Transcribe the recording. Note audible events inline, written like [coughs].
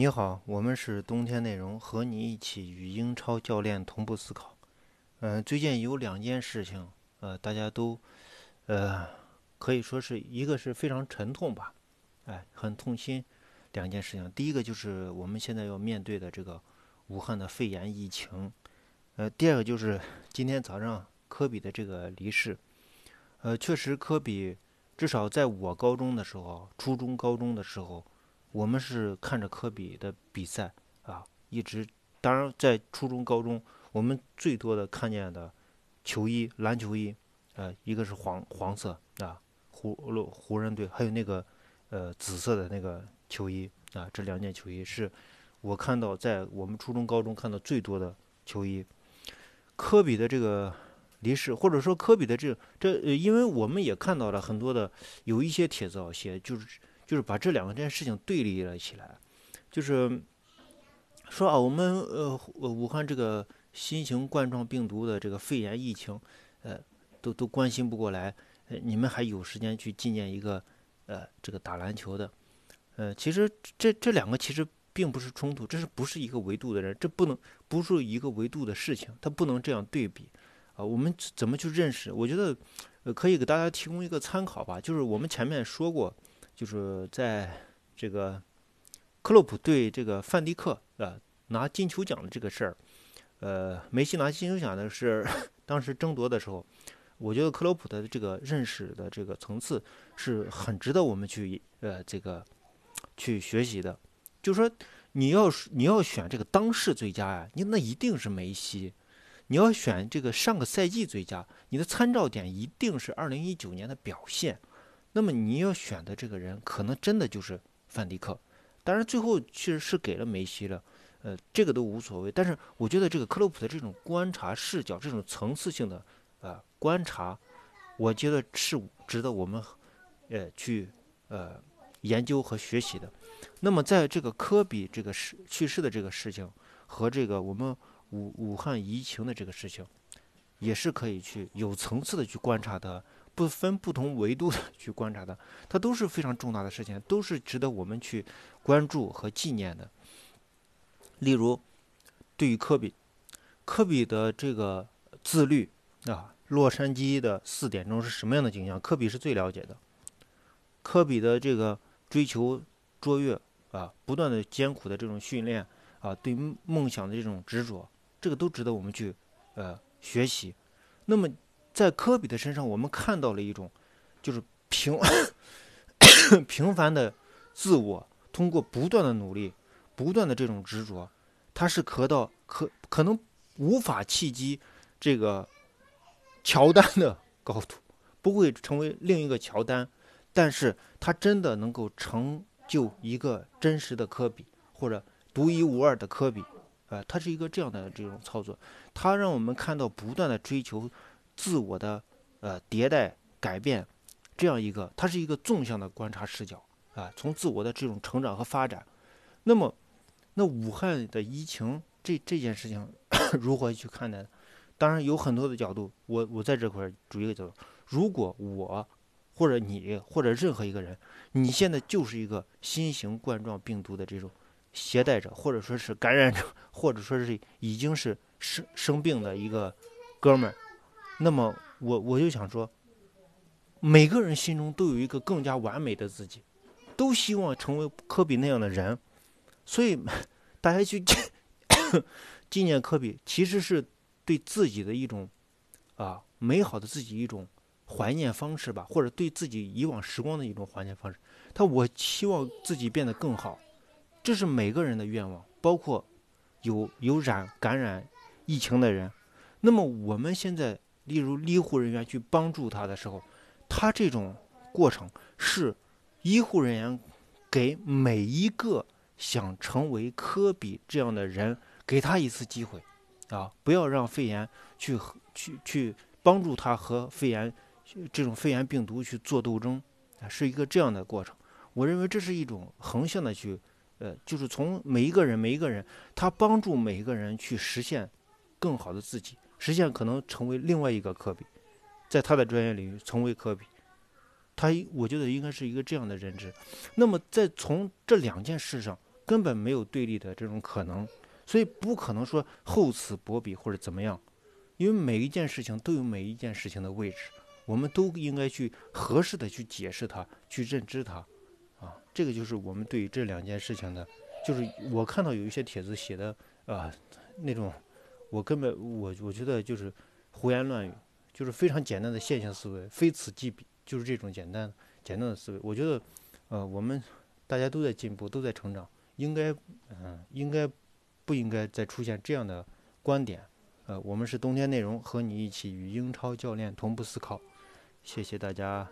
你好，我们是冬天内容，和你一起与英超教练同步思考。嗯，最近有两件事情，呃，大家都，呃，可以说是一个是非常沉痛吧，哎，很痛心。两件事情，第一个就是我们现在要面对的这个武汉的肺炎疫情，呃，第二个就是今天早上科比的这个离世。呃，确实科比，至少在我高中的时候，初中、高中的时候。我们是看着科比的比赛啊，一直，当然在初中、高中，我们最多的看见的球衣，篮球衣，呃，一个是黄黄色啊，湖湖人队，还有那个呃紫色的那个球衣啊，这两件球衣是我看到在我们初中、高中看到最多的球衣。科比的这个离世，或者说科比的这这，因为我们也看到了很多的有一些帖子啊，写就是。就是把这两个这件事情对立了起来，就是说啊，我们呃武汉这个新型冠状病毒的这个肺炎疫情，呃，都都关心不过来，呃，你们还有时间去纪念一个呃这个打篮球的，呃，其实这这两个其实并不是冲突，这是不是一个维度的人，这不能不是一个维度的事情，它不能这样对比啊。我们怎么去认识？我觉得呃可以给大家提供一个参考吧，就是我们前面说过。就是在这个克洛普对这个范迪克啊拿金球奖的这个事儿，呃，梅西拿金球奖的是 [laughs] 当时争夺的时候，我觉得克洛普的这个认识的这个层次是很值得我们去呃这个去学习的。就说，你要是你要选这个当世最佳呀，你那一定是梅西；你要选这个上个赛季最佳，你的参照点一定是二零一九年的表现。那么你要选的这个人，可能真的就是范迪克。当然，最后其实是给了梅西了，呃，这个都无所谓。但是我觉得这个克洛普的这种观察视角，这种层次性的呃观察，我觉得是值得我们呃去呃研究和学习的。那么在这个科比这个事去世的这个事情和这个我们武武汉疫情的这个事情，也是可以去有层次的去观察的。不分不同维度的 [laughs] 去观察的，它都是非常重大的事情，都是值得我们去关注和纪念的。例如，对于科比，科比的这个自律啊，洛杉矶的四点钟是什么样的景象？科比是最了解的。科比的这个追求卓越啊，不断的艰苦的这种训练啊，对梦想的这种执着，这个都值得我们去呃学习。那么。在科比的身上，我们看到了一种，就是平 [coughs] 平凡的自我，通过不断的努力，不断的这种执着，他是可到可可能无法企及这个乔丹的高度，不会成为另一个乔丹，但是他真的能够成就一个真实的科比，或者独一无二的科比，啊，他是一个这样的这种操作，他让我们看到不断的追求。自我的呃迭代改变，这样一个，它是一个纵向的观察视角啊，从自我的这种成长和发展。那么，那武汉的疫情这这件事情 [coughs] 如何去看待？当然有很多的角度，我我在这块举一个角度：如果我或者你或者任何一个人，你现在就是一个新型冠状病毒的这种携带者，或者说是感染者，或者说是已经是生生病的一个哥们儿。那么我我就想说，每个人心中都有一个更加完美的自己，都希望成为科比那样的人，所以大家去纪念科比，其实是对自己的一种啊美好的自己一种怀念方式吧，或者对自己以往时光的一种怀念方式。他我希望自己变得更好，这是每个人的愿望，包括有有染感染疫情的人。那么我们现在。例如医护人员去帮助他的时候，他这种过程是医护人员给每一个想成为科比这样的人，给他一次机会，啊，不要让肺炎去去去帮助他和肺炎这种肺炎病毒去做斗争，啊，是一个这样的过程。我认为这是一种横向的去，呃，就是从每一个人每一个人，他帮助每一个人去实现更好的自己。实现可能成为另外一个科比，在他的专业领域成为科比，他我觉得应该是一个这样的认知。那么在从这两件事上根本没有对立的这种可能，所以不可能说厚此薄彼或者怎么样，因为每一件事情都有每一件事情的位置，我们都应该去合适的去解释它，去认知它，啊，这个就是我们对这两件事情的，就是我看到有一些帖子写的啊那种，我根本我我觉得就是胡言乱语，就是非常简单的线性思维，非此即彼，就是这种简单简单的思维，我觉得，呃，我们大家都在进步，都在成长。应该，嗯，应该不应该再出现这样的观点？呃，我们是冬天内容，和你一起与英超教练同步思考。谢谢大家。